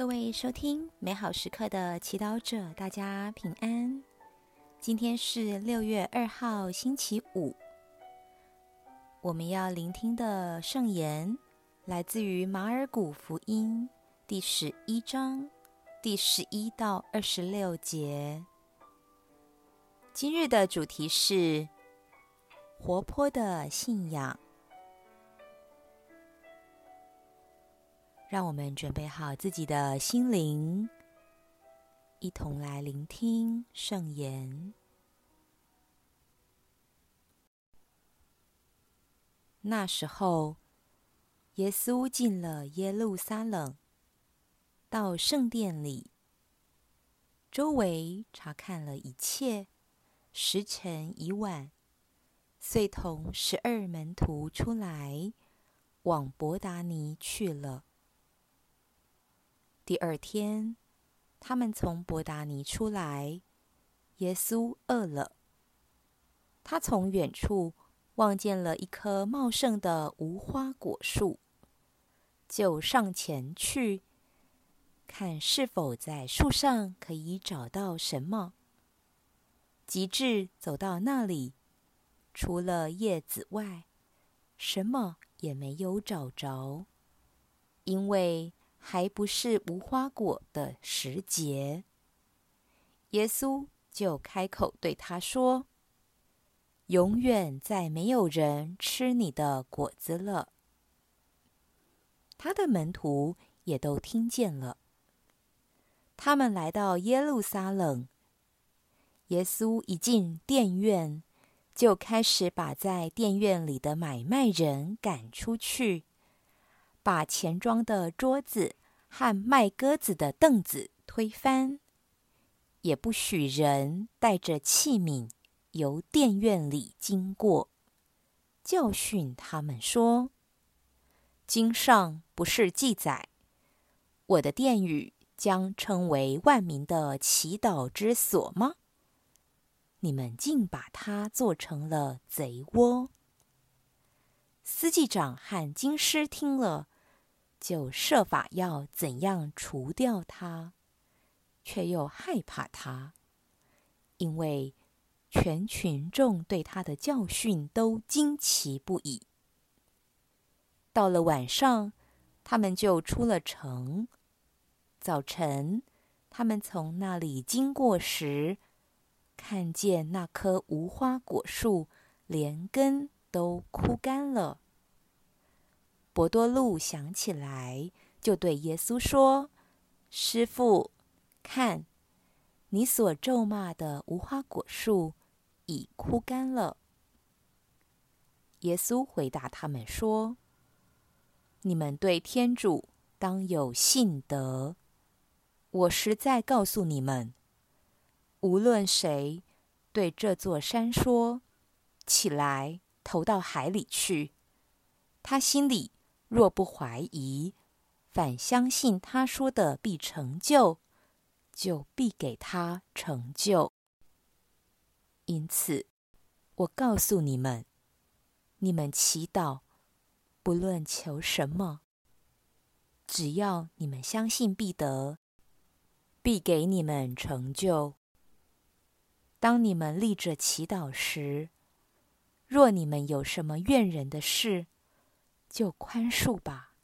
各位收听美好时刻的祈祷者，大家平安。今天是六月二号，星期五。我们要聆听的圣言来自于马尔谷福音第十一章第十一到二十六节。今日的主题是活泼的信仰。让我们准备好自己的心灵，一同来聆听圣言。那时候，耶稣进了耶路撒冷，到圣殿里，周围查看了一切，时辰已晚，遂同十二门徒出来，往伯达尼去了。第二天，他们从伯达尼出来，耶稣饿了。他从远处望见了一棵茂盛的无花果树，就上前去，看是否在树上可以找到什么。及至走到那里，除了叶子外，什么也没有找着，因为，还不是无花果的时节，耶稣就开口对他说：“永远再没有人吃你的果子了。”他的门徒也都听见了。他们来到耶路撒冷，耶稣一进殿院，就开始把在殿院里的买卖人赶出去。把钱庄的桌子和卖鸽子的凳子推翻，也不许人带着器皿由殿院里经过，教训他们说：“经上不是记载，我的殿宇将称为万民的祈祷之所吗？你们竟把它做成了贼窝。”司祭长和经师听了，就设法要怎样除掉他，却又害怕他，因为全群众对他的教训都惊奇不已。到了晚上，他们就出了城。早晨，他们从那里经过时，看见那棵无花果树连根都枯干了。伯多禄想起来，就对耶稣说：“师傅，看，你所咒骂的无花果树已枯干了。”耶稣回答他们说：“你们对天主当有信德。我实在告诉你们，无论谁对这座山说：‘起来，投到海里去’，他心里……”若不怀疑，反相信他说的必成就，就必给他成就。因此，我告诉你们：你们祈祷，不论求什么，只要你们相信必得，必给你们成就。当你们立着祈祷时，若你们有什么怨人的事，就宽恕吧，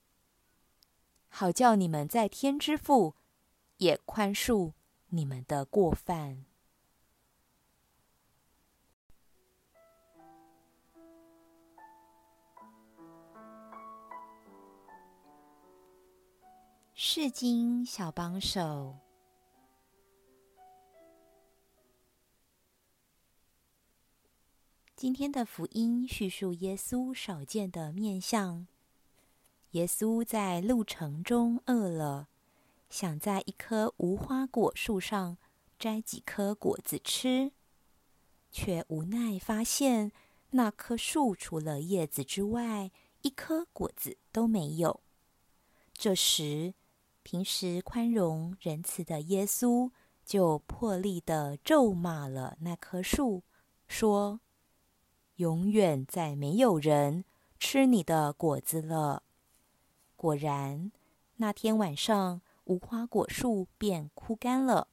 好叫你们在天之父也宽恕你们的过犯。释经小帮手。今天的福音叙述耶稣少见的面相。耶稣在路程中饿了，想在一棵无花果树上摘几颗果子吃，却无奈发现那棵树除了叶子之外，一颗果子都没有。这时，平时宽容仁慈的耶稣就破例地咒骂了那棵树，说，永远再没有人吃你的果子了。果然，那天晚上无花果树便枯干了。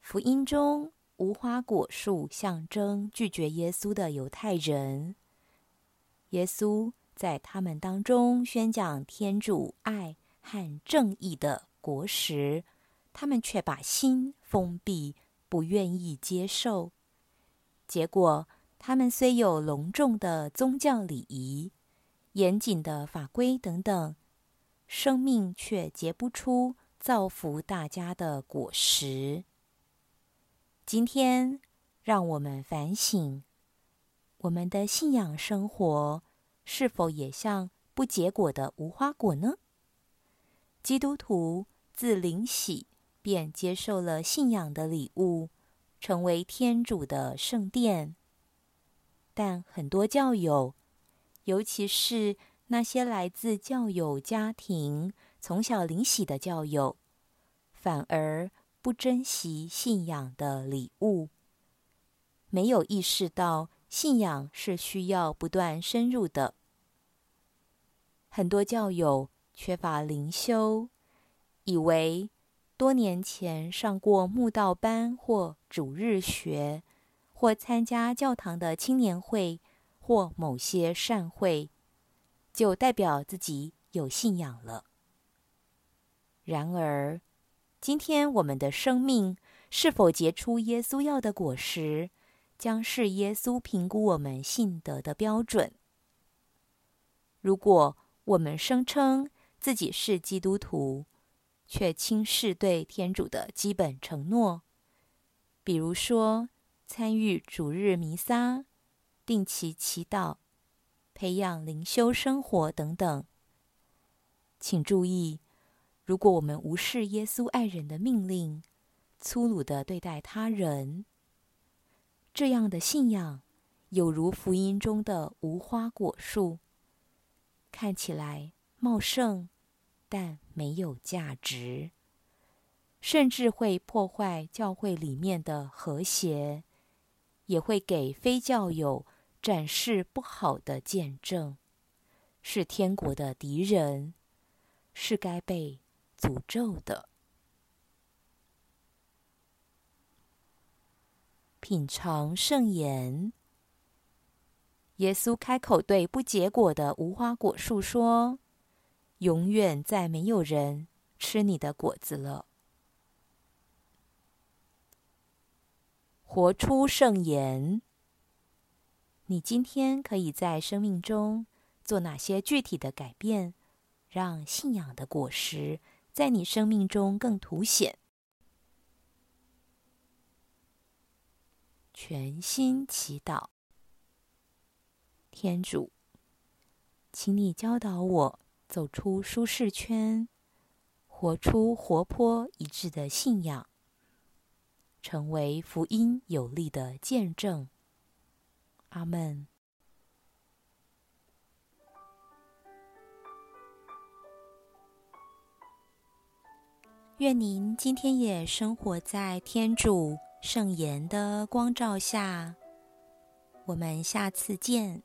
福音中，无花果树象征拒绝耶稣的犹太人。耶稣在他们当中宣讲天主爱和正义的果实，他们却把心封闭，不愿意接受。结果，他们虽有隆重的宗教礼仪、严谨的法规等等，生命却结不出造福大家的果实。今天，让我们反省，我们的信仰生活是否也像不结果的无花果呢？基督徒自领洗便接受了信仰的礼物，成为天主的圣殿。但很多教友，尤其是那些来自教友家庭、从小领洗的教友，反而不珍惜信仰的礼物，没有意识到信仰是需要不断深入的。很多教友缺乏灵修，以为多年前上过慕道班或主日学，或参加教堂的青年会或某些善会，就代表自己有信仰了。然而，今天我们的生命是否结出耶稣要的果实，将是耶稣评估我们信德的标准。如果我们声称自己是基督徒，却轻视对天主的基本承诺，比如说参与主日弥撒、定期祈祷、培养灵修生活等等，请注意。如果我们无视耶稣爱人的命令，粗鲁地对待他人，这样的信仰有如福音中的无花果树，看起来茂盛，但没有价值，甚至会破坏教会里面的和谐，也会给非教友展示不好的见证，是天国的敌人，是该被诅咒的。品尝圣言，耶稣开口对不结果的无花果树说：“永远再没有人吃你的果子了。”活出圣言，你今天可以在生命中做哪些具体的改变，让信仰的果实在你生命中更凸显。全心祈祷，天主，请你教导我走出舒适圈，活出活泼一致的信仰，成为福音有力的见证。阿门。愿您今天也生活在天主圣言的光照下。我们下次见。